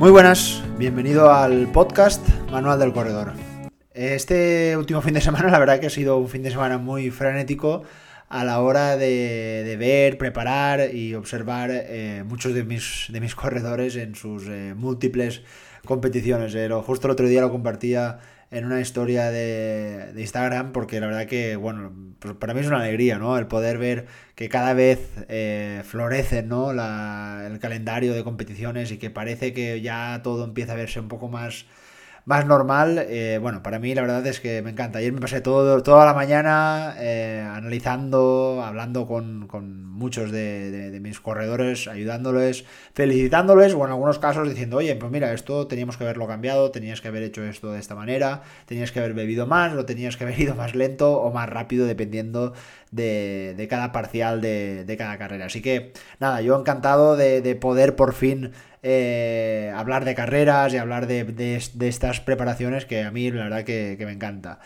Muy buenas, bienvenido al podcast Manual del Corredor. Este último fin de semana, la verdad que ha sido un fin de semana muy frenético a la hora de, ver, preparar y observar eh, muchos de mis, de mis corredores en sus eh, múltiples competiciones. Eh, justo el otro día lo compartía en una historia de, Instagram porque la verdad que, bueno, pues para mí es una alegría, ¿no? El poder ver que cada vez eh, florece, ¿no? el calendario de competiciones y que parece que ya todo empieza a verse un poco más más normal, eh, bueno, para mí la verdad es que me encanta. Ayer me pasé todo, toda la mañana eh, analizando, hablando con, muchos de, mis corredores, ayudándoles, felicitándoles o en algunos casos diciendo, oye, pues mira, esto teníamos que haberlo cambiado, tenías que haber hecho esto de esta manera, tenías que haber bebido más, lo tenías que haber ido más lento o más rápido dependiendo de, cada parcial de, cada carrera. Así que nada, yo encantado de poder por fin eh, hablar de carreras y hablar de, estas preparaciones que a mí la verdad que, me encanta.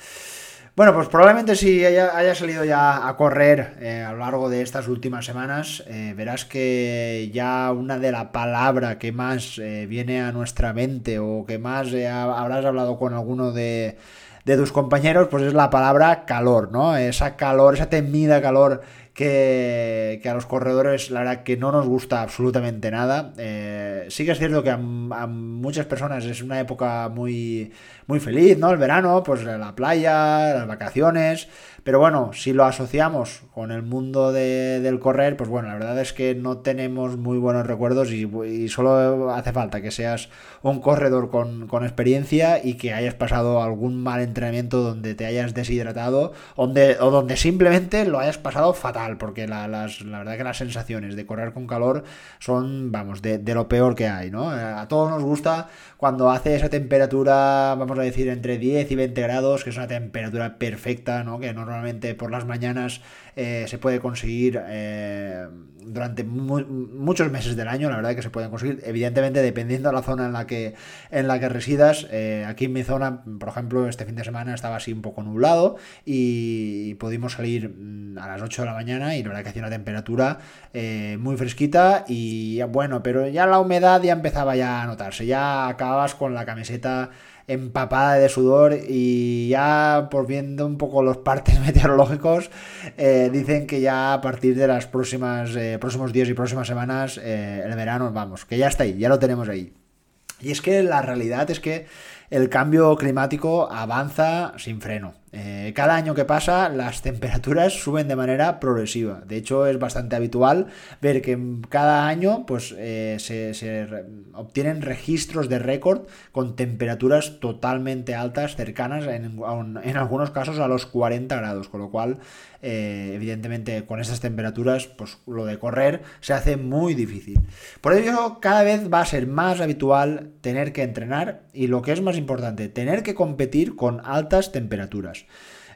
Bueno, pues probablemente si haya, salido ya a correr eh, a lo largo de estas últimas semanas, eh, verás que ya una de la palabra que más viene a nuestra mente o que más habrás hablado con alguno de, de tus compañeros, pues es la palabra calor, ¿no? Esa calor, esa temida calor que, a los corredores la verdad que no nos gusta absolutamente nada. Eh, sí que es cierto que a, muchas personas es una época muy, muy feliz, ¿no? El verano, pues la playa, las vacaciones. Pero bueno, si lo asociamos con el mundo del correr, pues bueno, la verdad es que no tenemos muy buenos recuerdos y, solo hace falta que seas un corredor con, experiencia y que hayas pasado algún mal entrenamiento donde te hayas deshidratado donde, o donde simplemente lo hayas pasado fatal, porque la, verdad que las sensaciones de correr con calor son, vamos, de, de lo peor que hay, ¿no? A todos nos gusta cuando hace esa temperatura, vamos a decir, entre 10 y 20 grados, que es una temperatura perfecta, ¿no? Que normalmente por las mañanas eh, se puede conseguir eh, durante muchos meses del año, la verdad que se pueden conseguir, evidentemente dependiendo de la zona en la que, en la que residas. Eh, aquí en mi zona, por ejemplo, este fin de semana estaba así un poco nublado y pudimos salir mm, a las 8 de la mañana y la verdad que hacía una temperatura muy fresquita y bueno, pero ya la humedad ya empezaba ya a notarse, ya acabas con la camiseta empapada de sudor y ya por viendo un poco los partes meteorológicos eh, dicen que ya a partir de las próximas eh, próximos días y próximas semanas eh, el verano vamos que ya está ahí ya lo tenemos ahí y es que la realidad es que el cambio climático avanza sin freno. Eh, cada año que pasa las temperaturas suben de manera progresiva. De hecho es bastante habitual ver que cada año pues, eh, se, obtienen registros de récord con temperaturas totalmente altas, cercanas en, algunos casos a los 40 grados, con lo cual eh, evidentemente con estas temperaturas pues lo de correr se hace muy difícil. Por ello cada vez va a ser más habitual tener que entrenar y lo que es más importante, tener que competir con altas temperaturas.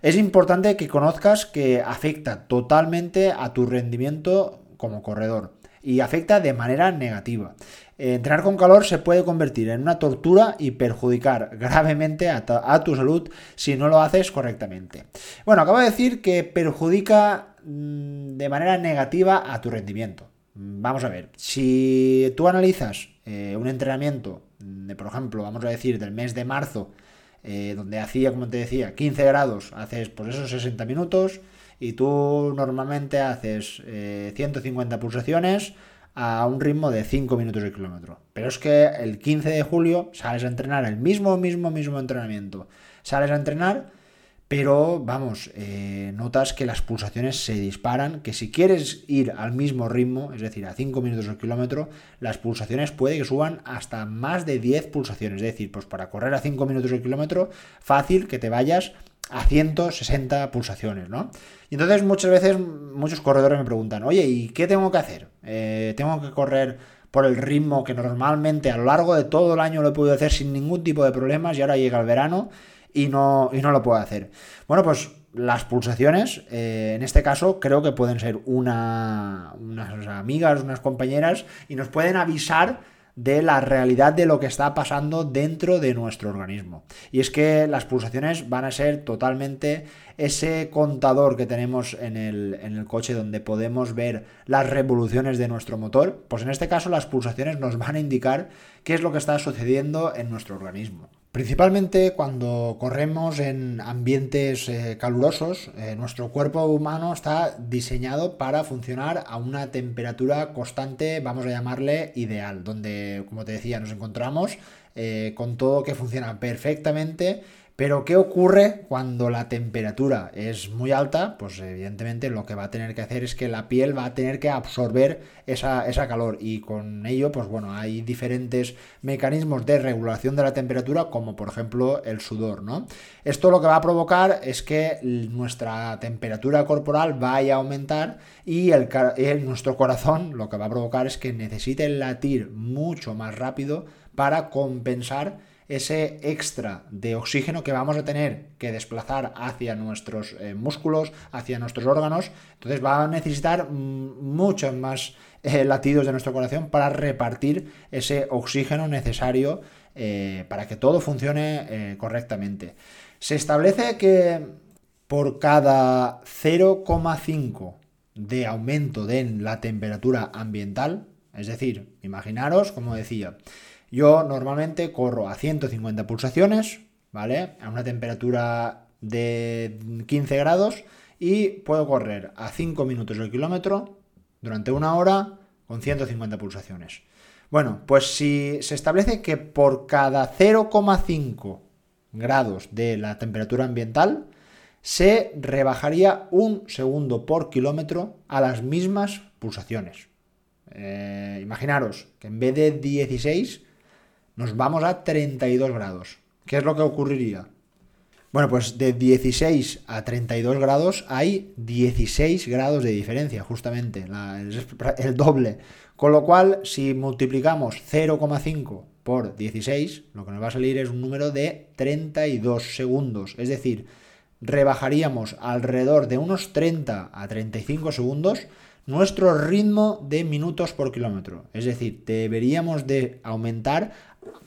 Es importante que conozcas que afecta totalmente a tu rendimiento como corredor y afecta de manera negativa. Entrenar con calor se puede convertir en una tortura y perjudicar gravemente a, tu salud si no lo haces correctamente. Bueno, acabo de decir que perjudica mm, de manera negativa a tu rendimiento. Vamos a ver, si tú analizas eh, un entrenamiento de, por ejemplo, vamos a decir, del mes de marzo, eh, donde hacía, como te decía, 15 grados, haces por esos 60 minutos y tú normalmente haces 150 eh, pulsaciones a un ritmo de 5 minutos el kilómetro. Pero es que el 15 de julio sales a entrenar el mismo, mismo, mismo entrenamiento. Sales a entrenar pero vamos, eh, notas que las pulsaciones se disparan, que si quieres ir al mismo ritmo, es decir, a 5 minutos al kilómetro, las pulsaciones puede que suban hasta más de 10 pulsaciones, es decir, pues para correr a 5 minutos al kilómetro, fácil que te vayas a 160 pulsaciones, ¿no? Y entonces muchas veces muchos corredores me preguntan, oye, ¿y qué tengo que hacer? Eh, ¿Tengo que correr por el ritmo que normalmente a lo largo de todo el año lo he podido hacer sin ningún tipo de problemas y ahora llega el verano y no, y no lo puedo hacer. Bueno, pues las pulsaciones, eh, en este caso, creo que pueden ser una, unas amigas, unas compañeras, y nos pueden avisar de la realidad de lo que está pasando dentro de nuestro organismo. Y es que las pulsaciones van a ser totalmente ese contador que tenemos en el, en el, coche donde podemos ver las revoluciones de nuestro motor. Pues en este caso las pulsaciones nos van a indicar qué es lo que está sucediendo en nuestro organismo. Principalmente cuando corremos en ambientes eh, calurosos, eh, nuestro cuerpo humano está diseñado para funcionar a una temperatura constante, vamos a llamarle ideal, donde, como te decía, nos encontramos eh, con todo que funciona perfectamente pero ¿qué ocurre cuando la temperatura es muy alta? Pues evidentemente lo que va a tener que hacer es que la piel va a tener que absorber esa, calor y con ello, pues bueno, hay diferentes mecanismos de regulación de la temperatura como por ejemplo el sudor, ¿no? Esto lo que va a provocar es que nuestra temperatura corporal vaya a aumentar y el, nuestro corazón lo que va a provocar es que necesite latir mucho más rápido para compensar ese extra de oxígeno que vamos a tener que desplazar hacia nuestros eh, músculos, hacia nuestros órganos. Entonces va a necesitar mm, muchos más eh, latidos de nuestro corazón para repartir ese oxígeno necesario eh, para que todo funcione correctamente. Se establece que por cada 0,5 de aumento de la temperatura ambiental, es decir, imaginaros, como decía, yo normalmente corro a 150 pulsaciones, ¿vale? A una temperatura de 15 grados y puedo correr a 5 minutos el kilómetro durante una hora con 150 pulsaciones. Bueno, pues si se establece que por cada 0,5 grados de la temperatura ambiental se rebajaría un segundo por kilómetro a las mismas pulsaciones. Eh, imaginaros que en vez de 16 nos vamos a 32 grados. ¿Qué es lo que ocurriría? Bueno, pues de 16 a 32 grados hay 16 grados de diferencia, justamente, el doble. Con lo cual, si multiplicamos 0,5 por 16, lo que nos va a salir es un número de 32 segundos. Es decir, rebajaríamos alrededor de unos 30 a 35 segundos nuestro ritmo de minutos por kilómetro. Es decir, deberíamos de aumentar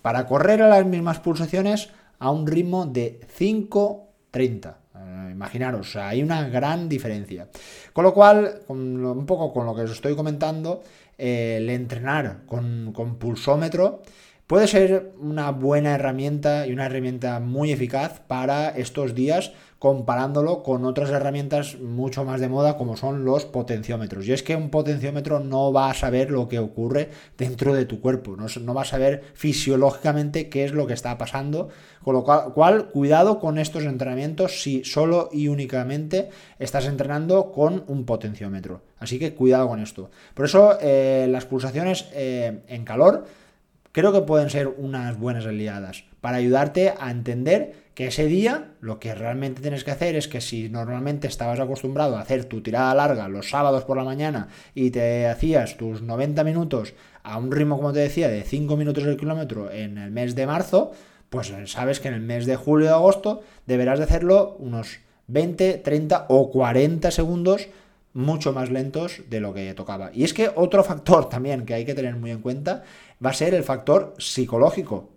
para correr a las mismas pulsaciones a un ritmo de 5.30. Eh, imaginaros, hay una gran diferencia. Con lo cual, un poco con lo que os estoy comentando, eh, el entrenar con, con pulsómetro puede ser una buena herramienta y una herramienta muy eficaz para estos días comparándolo con otras herramientas mucho más de moda como son los potenciómetros. Y es que un potenciómetro no va a saber lo que ocurre dentro de tu cuerpo, no, va a saber fisiológicamente qué es lo que está pasando, con lo cual, cuidado con estos entrenamientos si solo y únicamente estás entrenando con un potenciómetro. Así que cuidado con esto. Por eso eh, las pulsaciones eh, en calor creo que pueden ser unas buenas aliadas para ayudarte a entender que ese día lo que realmente tienes que hacer es que si normalmente estabas acostumbrado a hacer tu tirada larga los sábados por la mañana y te hacías tus 90 minutos a un ritmo, como te decía, de 5 minutos el kilómetro en el mes de marzo, pues sabes que en el mes de julio o agosto deberás de hacerlo unos 20, 30 o 40 segundos mucho más lentos de lo que tocaba. Y es que otro factor también que hay que tener muy en cuenta va a ser el factor psicológico.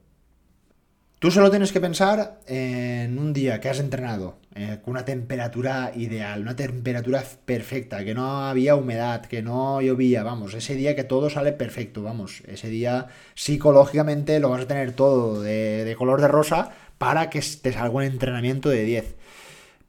Tú solo tienes que pensar en un día que has entrenado eh, con una temperatura ideal, una temperatura perfecta, que no había humedad, que no llovía, vamos, ese día que todo sale perfecto, vamos, ese día psicológicamente lo vas a tener todo de, color de rosa para que te salga un entrenamiento de 10.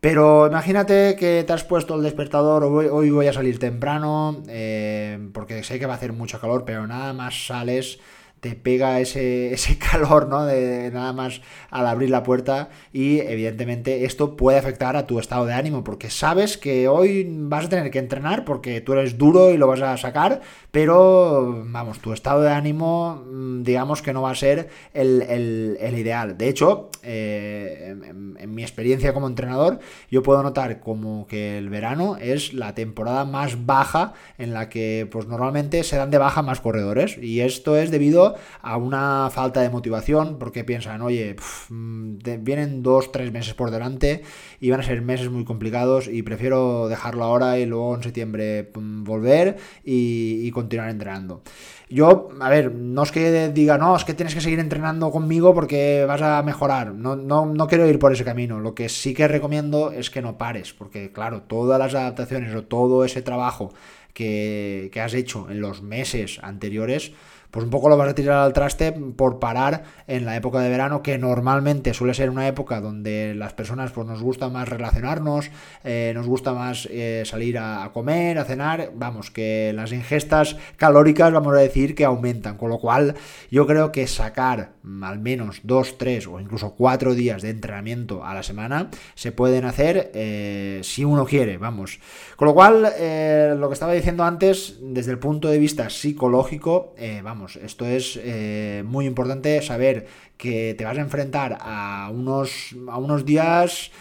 Pero imagínate que te has puesto el despertador, hoy, voy a salir temprano, eh, porque sé que va a hacer mucho calor, pero nada más sales te pega ese, ese calor, ¿no? De, nada más al abrir la puerta y evidentemente esto puede afectar a tu estado de ánimo porque sabes que hoy vas a tener que entrenar porque tú eres duro y lo vas a sacar, pero vamos, tu estado de ánimo mm, digamos que no va a ser el, ideal. De hecho, eh, en, en mi experiencia como entrenador, yo puedo notar como que el verano es la temporada más baja en la que pues normalmente se dan de baja más corredores y esto es debido a una falta de motivación, porque piensan, oye, mm, vienen dos, tres meses por delante y van a ser meses muy complicados y prefiero dejarlo ahora y luego en septiembre mm, volver y, y continuar entrenando. Yo, a ver, no es que diga, no, es que tienes que seguir entrenando conmigo porque vas a mejorar. No, no, no quiero ir por ese camino. Lo que sí que recomiendo es que no pares, porque claro, todas las adaptaciones o todo ese trabajo que, que has hecho en los meses anteriores, pues un poco lo vas a tirar al traste por parar en la época de verano, que normalmente suele ser una época donde las personas pues nos gusta más relacionarnos, eh, nos gusta más eh, salir a, comer, a cenar, vamos, que las ingestas calóricas vamos a decir que aumentan, con lo cual yo creo que sacar al menos dos, tres o incluso cuatro días de entrenamiento a la semana se pueden hacer eh, si uno quiere, vamos. Con lo cual, lo que estaba diciendo antes, desde el punto de vista psicológico, vamos, esto es eh, muy importante saber que te vas a enfrentar a unos, a unos días,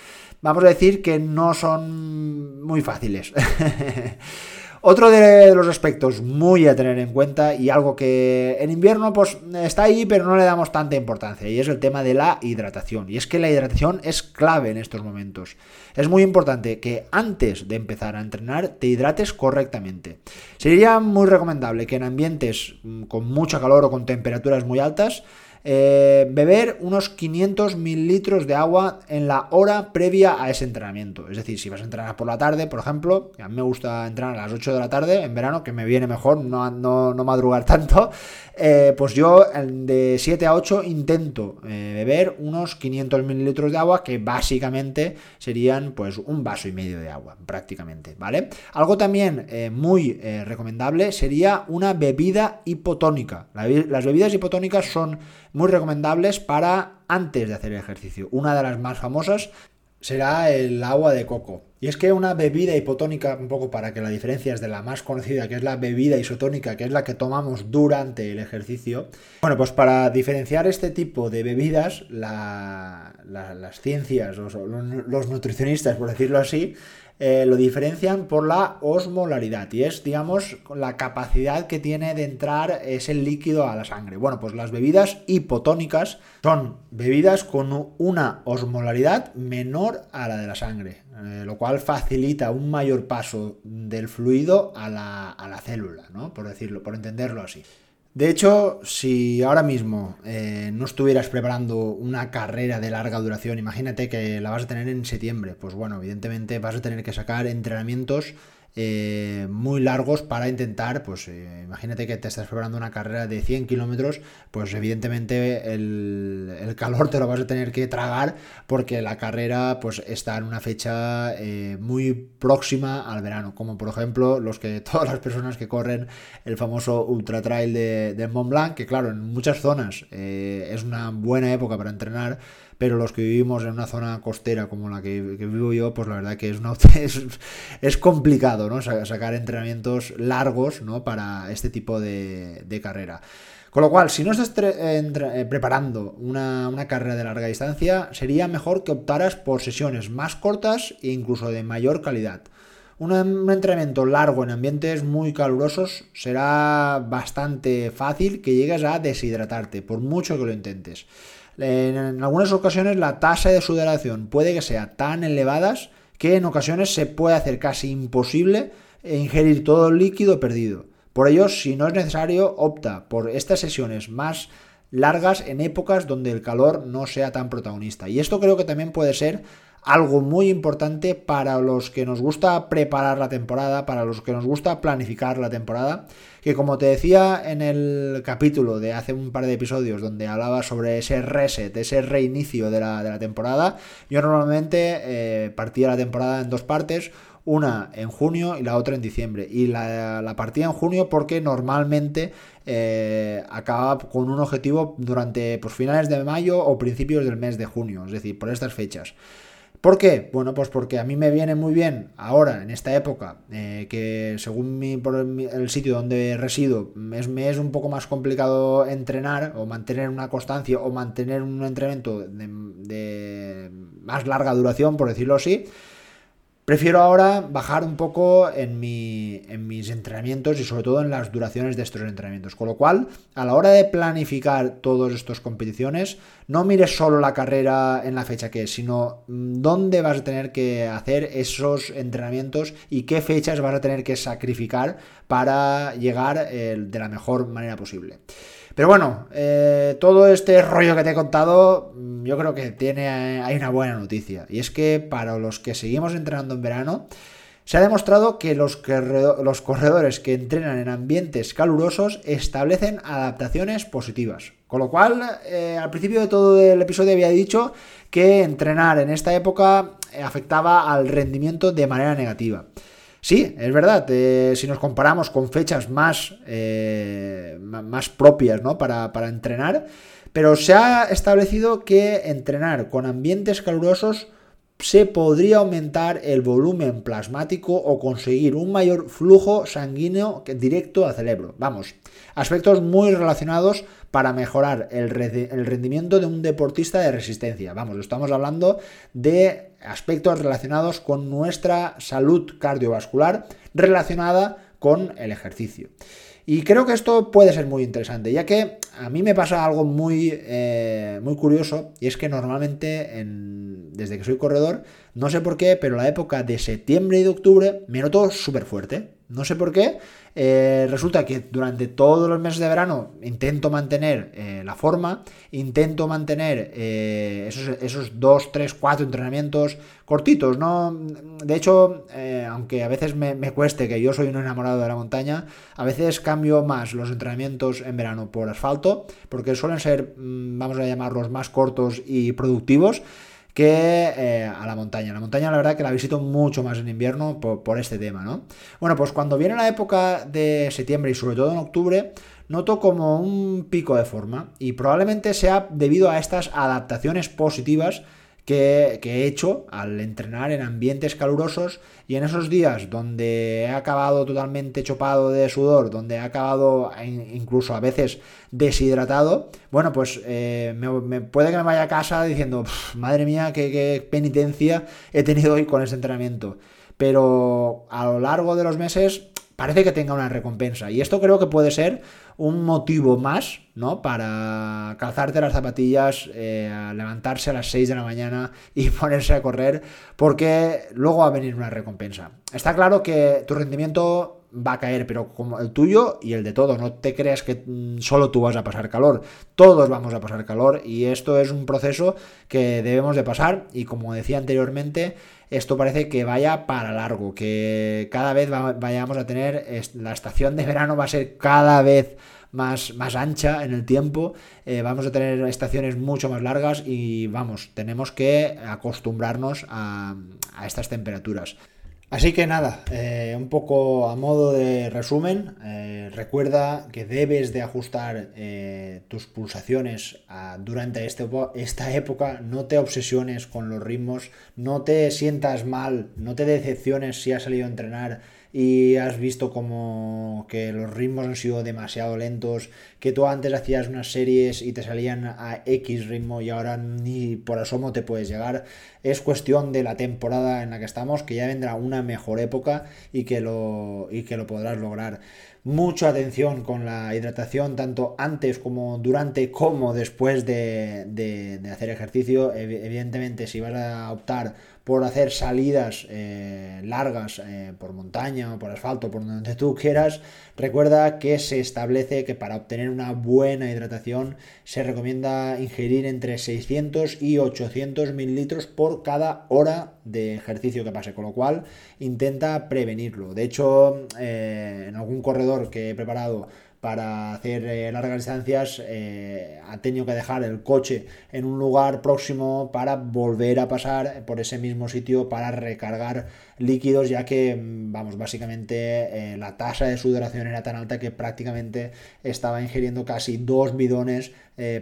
vamos a decir, que no son muy fáciles. Otro de los aspectos muy a tener en cuenta y algo que en invierno pues está ahí pero no le damos tanta importancia y es el tema de la hidratación. Y es que la hidratación es clave en estos momentos. Es muy importante que antes de empezar a entrenar te hidrates correctamente. Sería muy recomendable que en ambientes mm, con mucha calor o con temperaturas muy altas eh, beber unos 500 mililitros de agua en la hora previa a ese entrenamiento. Es decir, si vas a entrenar por la tarde, por ejemplo, a mí me gusta entrenar a las 8 de la tarde en verano, que me viene mejor no, no, madrugar tanto, eh, pues yo de 7 a 8 intento eh, beber unos 500 mililitros de agua, que básicamente serían pues un vaso y medio de agua, prácticamente, ¿vale? Algo también muy recomendable sería una bebida hipotónica. las bebidas hipotónicas son muy recomendables para antes de hacer el ejercicio. Una de las más famosas será el agua de coco. Y es que una bebida hipotónica, un poco para que la diferencia es de la más conocida, que es la bebida isotónica, que es la que tomamos durante el ejercicio. Bueno, pues para diferenciar este tipo de bebidas, las ciencias, los nutricionistas, por decirlo así, eh, lo diferencian por la osmolaridad y es, digamos, la capacidad que tiene de entrar ese líquido a la sangre. Bueno, pues las bebidas hipotónicas son bebidas con una osmolaridad menor a la de la sangre, eh, lo cual facilita un mayor paso del fluido a la, a la célula, ¿no? Por decirlo, por entenderlo así. De hecho, si ahora mismo eh, no estuvieras preparando una carrera de larga duración, imagínate que la vas a tener en septiembre, pues bueno, evidentemente vas a tener que sacar entrenamientos eh, muy largos para intentar, pues eh, imagínate que te estás preparando una carrera de 100 kilómetros, pues evidentemente el, calor te lo vas a tener que tragar porque la carrera pues está en una fecha eh, muy próxima al verano, como por ejemplo los que todas las personas que corren el famoso ultra trail de, de Mont Blanc, que claro, en muchas zonas es una buena época para entrenar, pero los que vivimos en una zona costera como la que, vivo yo, pues la verdad que es, complicado ¿no? sacar entrenamientos largos ¿no? para este tipo de, carrera. Con lo cual, si no estás eh, preparando una, carrera de larga distancia, sería mejor que optaras por sesiones más cortas e incluso de mayor calidad. Un, un, entrenamiento largo en ambientes muy calurosos será bastante fácil que llegues a deshidratarte, por mucho que lo intentes. En algunas ocasiones la tasa de sudoración puede que sea tan elevadas que en ocasiones se puede hacer casi imposible ingerir todo el líquido perdido. Por ello, si no es necesario, opta por estas sesiones más largas en épocas donde el calor no sea tan protagonista. Y esto creo que también puede ser algo muy importante para los que nos gusta preparar la temporada, para los que nos gusta planificar la temporada, que como te decía en el capítulo de hace un par de episodios donde hablaba sobre ese reset, ese reinicio de la, temporada, yo normalmente eh, partía la temporada en dos partes, una en junio y la otra en diciembre. Y la, partía en junio porque normalmente eh, acaba con un objetivo durante pues, finales de mayo o principios del mes de junio, es decir, por estas fechas. ¿Por qué? Bueno, pues porque a mí me viene muy bien ahora, en esta época, eh, que según mi, por el, sitio donde resido, es, me es un poco más complicado entrenar o mantener una constancia o mantener un entrenamiento de, más larga duración, por decirlo así. Prefiero ahora bajar un poco en, mis entrenamientos y sobre todo en las duraciones de estos entrenamientos. Con lo cual, a la hora de planificar todas estas competiciones, no mires solo la carrera en la fecha que es, sino mm, dónde vas a tener que hacer esos entrenamientos y qué fechas vas a tener que sacrificar para llegar eh, de la mejor manera posible. Pero bueno, eh, todo este rollo que te he contado, mm, yo creo que tiene, hay una buena noticia. Y es que para los que seguimos entrenando en verano, se ha demostrado que los, los corredores que entrenan en ambientes calurosos establecen adaptaciones positivas. Con lo cual, eh, al principio de todo el episodio había dicho que entrenar en esta época afectaba al rendimiento de manera negativa. Sí, es verdad, eh, si nos comparamos con fechas más, eh, más propias ¿no? para, para entrenar, pero se ha establecido que entrenar con ambientes calurosos se podría aumentar el volumen plasmático o conseguir un mayor flujo sanguíneo directo al cerebro. Vamos, aspectos muy relacionados para mejorar el, rendimiento de un deportista de resistencia. Vamos, estamos hablando de aspectos relacionados con nuestra salud cardiovascular relacionada con el ejercicio. Y creo que esto puede ser muy interesante, ya que a mí me pasa algo muy, eh, muy curioso, y es que normalmente, desde que soy corredor, no sé por qué, pero la época de septiembre y de octubre me noto súper fuerte. No sé por qué. Eh, resulta que durante todos los meses de verano intento mantener eh, la forma, intento mantener eh, esos, esos, dos, tres, cuatro entrenamientos cortitos, ¿no? De hecho, aunque a veces me, me, cueste que yo soy un enamorado de la montaña, a veces cambio más los entrenamientos en verano por asfalto, porque suelen ser, mm, vamos a llamarlos, más cortos y productivos que eh, a la montaña. La montaña, la verdad, que la visito mucho más en invierno por, este tema, ¿no? Bueno, pues cuando viene la época de septiembre y sobre todo en octubre, noto como un pico de forma y probablemente sea debido a estas adaptaciones positivas que, he hecho al entrenar en ambientes calurosos y en esos días donde he acabado totalmente chopado de sudor, donde he acabado incluso a veces deshidratado, bueno, pues eh, me, puede que me vaya a casa diciendo, madre mía, qué, penitencia he tenido hoy con este entrenamiento. Pero a lo largo de los meses parece que tenga una recompensa. Y esto creo que puede ser un motivo más, ¿no? Para calzarte las zapatillas, eh, levantarse a las 6 de la mañana y ponerse a correr, porque luego va a venir una recompensa. Está claro que tu rendimiento va a caer, pero como el tuyo y el de todo. No te creas que mm, solo tú vas a pasar calor. Todos vamos a pasar calor y esto es un proceso que debemos de pasar y como decía anteriormente, esto parece que vaya para largo, que cada vez vayamos a tener, la estación de verano va a ser cada vez más, más ancha en el tiempo, eh, vamos a tener estaciones mucho más largas y vamos, tenemos que acostumbrarnos a estas temperaturas. Así que nada, eh, un poco a modo de resumen, eh, recuerda que debes de ajustar eh, tus pulsaciones durante este, esta época, no te obsesiones con los ritmos, no te sientas mal, no te decepciones si has salido a entrenar y has visto como que los ritmos han sido demasiado lentos, que tú antes hacías unas series y te salían a X ritmo y ahora ni por asomo te puedes llegar. Es cuestión de la temporada en la que estamos, que ya vendrá una mejor época y que lo, y que lo podrás lograr. Mucha atención con la hidratación, tanto antes como durante como después de, de hacer ejercicio. Evidentemente, si vas a optar por hacer salidas eh, largas eh, por montaña o por asfalto, por donde tú quieras, recuerda que se establece que para obtener una buena hidratación se recomienda ingerir entre 600 y 800 mililitros por cada hora de ejercicio que pase, con lo cual intenta prevenirlo. De hecho, eh, en algún corredor que he preparado para hacer eh, largas distancias eh, ha tenido que dejar el coche en un lugar próximo para volver a pasar por ese mismo sitio para recargar líquidos ya que mm, vamos básicamente eh, la tasa de sudoración era tan alta que prácticamente estaba ingiriendo casi dos bidones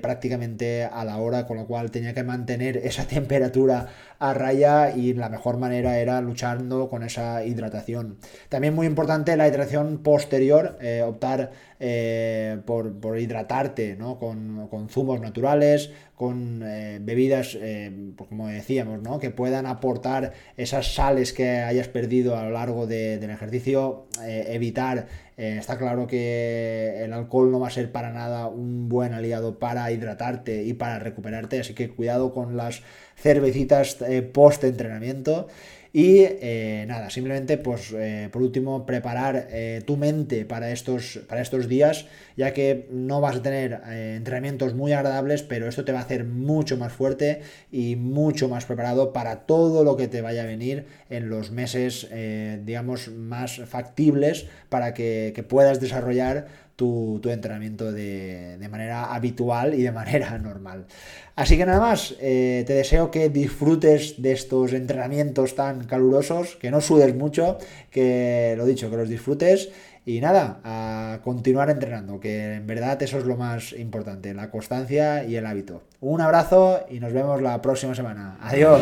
prácticamente a la hora con lo cual tenía que mantener esa temperatura a raya y la mejor manera era luchando con esa hidratación también muy importante la hidratación posterior optar eh, por, hidratarte con, zumos naturales, con eh, bebidas, eh, pues como decíamos, ¿no? que puedan aportar esas sales que hayas perdido a lo largo del ejercicio, eh, evitar, está claro que el alcohol no va a ser para nada un buen aliado para hidratarte y para recuperarte, así que cuidado con las cervecitas post entrenamiento. Y eh, nada, simplemente, pues eh, por último, preparar eh, tu mente para estos, para estos días, ya que no vas a tener entrenamientos muy agradables, pero esto te va a hacer mucho más fuerte y mucho más preparado para todo lo que te vaya a venir en los meses, digamos, más factibles para que, puedas desarrollar tu, entrenamiento de, manera habitual y de manera normal. Así que nada más, eh, te deseo que disfrutes de estos entrenamientos tan calurosos, que no sudes mucho, que lo dicho, que los disfrutes. Y nada, a continuar entrenando, que en verdad eso es lo más importante, la constancia y el hábito. Un abrazo y nos vemos la próxima semana. Adiós.